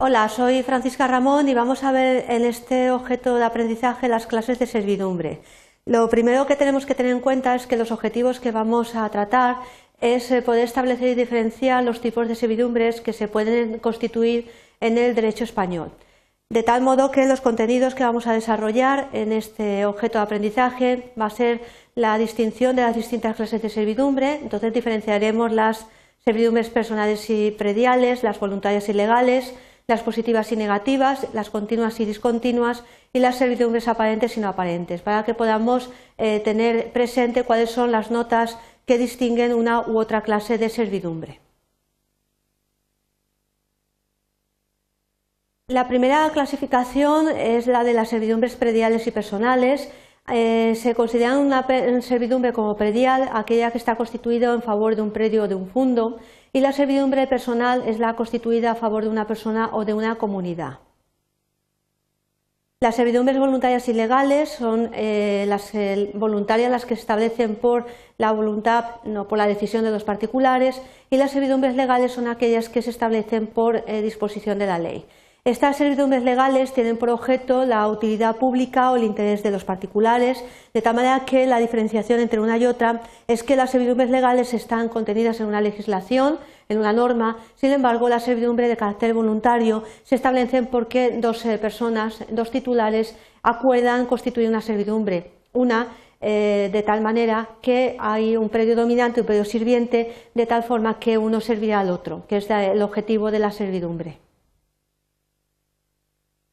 Hola, soy Francisca Ramón y vamos a ver en este objeto de aprendizaje las clases de servidumbre. Lo primero que tenemos que tener en cuenta es que los objetivos que vamos a tratar es eh, poder establecer y diferenciar los tipos de servidumbres que se pueden constituir en el derecho español. De tal modo que los contenidos que vamos a desarrollar en este objeto de aprendizaje va a ser la distinción de las distintas clases de servidumbre, entonces diferenciaremos las servidumbres personales y prediales, las voluntarias y legales, las positivas y negativas, las continuas y discontinuas y las servidumbres aparentes y no aparentes, para que podamos eh, tener presente cuáles son las notas que distinguen una u otra clase de servidumbre. La primera clasificación es la de las servidumbres prediales y personales. Eh, se considera una servidumbre como predial aquella que está constituida en favor de un predio o de un fundo y la servidumbre personal es la constituida a favor de una persona o de una comunidad. Las servidumbres voluntarias y legales son eh, las voluntarias las que se establecen por la voluntad, no por la decisión de los particulares, y las servidumbres legales son aquellas que se establecen por eh, disposición de la ley. Estas servidumbres legales tienen por objeto la utilidad pública o el interés de los particulares, de tal manera que la diferenciación entre una y otra es que las servidumbres legales están contenidas en una legislación, en una norma, sin embargo, la servidumbre de carácter voluntario se establecen porque dos eh, personas, dos titulares, acuerdan constituir una servidumbre. Una eh, de tal manera que hay un predio dominante y un predio sirviente, de tal forma que uno servirá al otro, que es el objetivo de la servidumbre.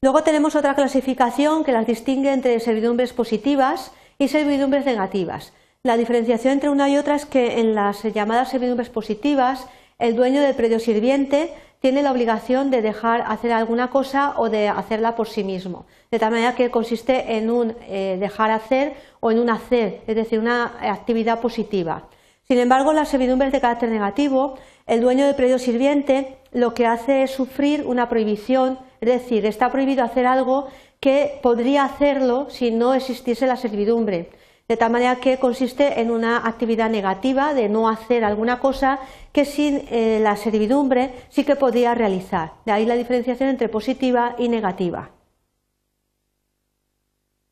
Luego tenemos otra clasificación que las distingue entre servidumbres positivas y servidumbres negativas. La diferenciación entre una y otra es que en las llamadas servidumbres positivas el dueño del predio sirviente tiene la obligación de dejar hacer alguna cosa o de hacerla por sí mismo, de tal manera que consiste en un eh, dejar hacer o en un hacer, es decir, una actividad positiva. Sin embargo, las servidumbres de carácter negativo, el dueño del predio sirviente lo que hace es sufrir una prohibición, es decir, está prohibido hacer algo que podría hacerlo si no existiese la servidumbre de tal manera que consiste en una actividad negativa de no hacer alguna cosa que sin eh, la servidumbre sí que podía realizar. De ahí la diferenciación entre positiva y negativa.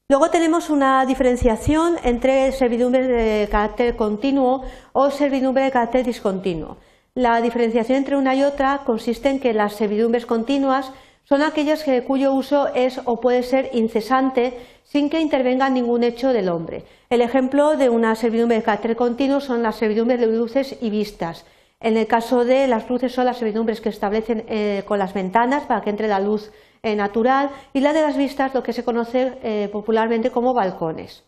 Luego tenemos una diferenciación entre servidumbre de carácter continuo o servidumbre de carácter discontinuo. La diferenciación entre una y otra consiste en que las servidumbres continuas son aquellas cuyo uso es o puede ser incesante sin que intervenga ningún hecho del hombre. El ejemplo de una servidumbre de carácter continuo son las servidumbres de luces y vistas. En el caso de las luces son las servidumbres que establecen eh, con las ventanas para que entre la luz eh, natural y la de las vistas lo que se conoce eh, popularmente como balcones.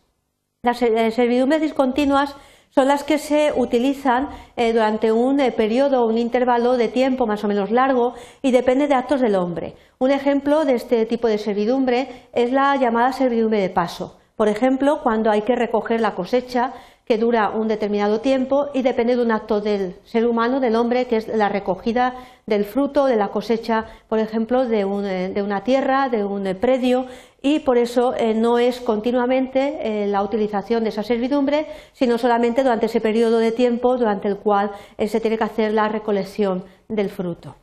Las servidumbres discontinuas son las que se utilizan eh, durante un eh, periodo o un intervalo de tiempo más o menos largo y depende de actos del hombre. Un ejemplo de este tipo de servidumbre es la llamada servidumbre de paso. Por ejemplo, cuando hay que recoger la cosecha que dura un determinado tiempo y depende de un acto del ser humano, del hombre, que es la recogida del fruto de la cosecha, por ejemplo, de, eh, una tierra, de un predio, y por eso eh, no es continuamente eh, la utilización de esa servidumbre, sino solamente durante ese periodo de tiempo durante el cual se tiene que hacer la recolección del fruto.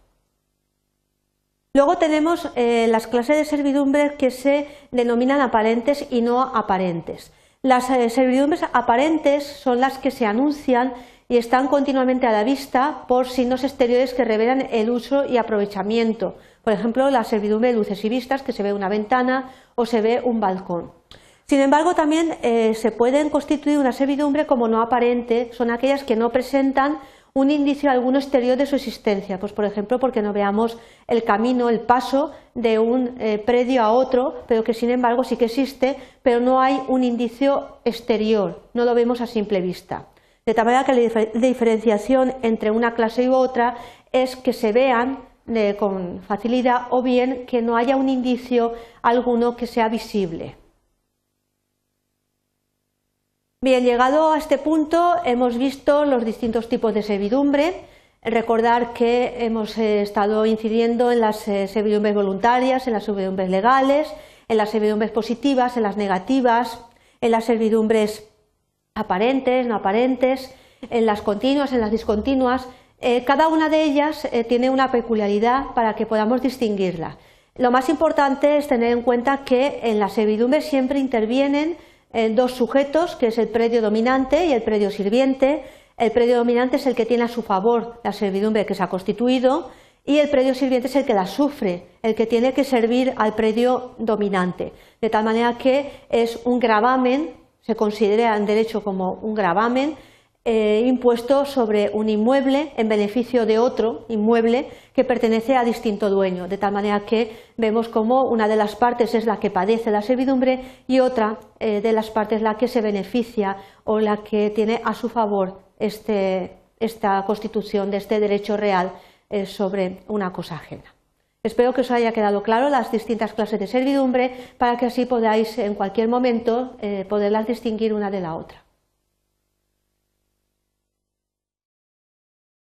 Luego tenemos las clases de servidumbre que se denominan aparentes y no aparentes. Las eh, servidumbres aparentes son las que se anuncian y están continuamente a la vista por signos exteriores que revelan el uso y aprovechamiento. Por ejemplo, la servidumbre de luces y vistas, que se ve una ventana o se ve un balcón. Sin embargo, también eh, se pueden constituir una servidumbre como no aparente, son aquellas que no presentan un indicio alguno exterior de su existencia, pues por ejemplo porque no veamos el camino, el paso de un eh, predio a otro, pero que sin embargo sí que existe, pero no hay un indicio exterior, no lo vemos a simple vista. De tal manera que la diferenciación entre una clase y otra es que se vean eh, con facilidad o bien que no haya un indicio alguno que sea visible. Bien, llegado a este punto hemos visto los distintos tipos de servidumbre. Recordar que hemos eh, estado incidiendo en las eh, servidumbres voluntarias, en las servidumbres legales, en las servidumbres positivas, en las negativas, en las servidumbres aparentes, no aparentes, en las continuas, en las discontinuas. cada una de ellas tiene una peculiaridad para que podamos distinguirla. Lo más importante es tener en cuenta que en la servidumbre siempre intervienen dos sujetos, que es el predio dominante y el predio sirviente. El predio dominante es el que tiene a su favor la servidumbre que se ha constituido y el predio sirviente es el que la sufre, el que tiene que servir al predio dominante. De tal manera que es un gravamen, se considera en derecho como un gravamen eh, impuesto sobre un inmueble en beneficio de otro inmueble que pertenece a distinto dueño, de tal manera que vemos como una de las partes es la que padece la servidumbre y otra eh, de las partes la que se beneficia o la que tiene a su favor este, esta constitución de este derecho real eh, sobre una cosa ajena. Espero que os haya quedado claro las distintas clases de servidumbre para que así podáis en cualquier momento poderlas distinguir una de la otra.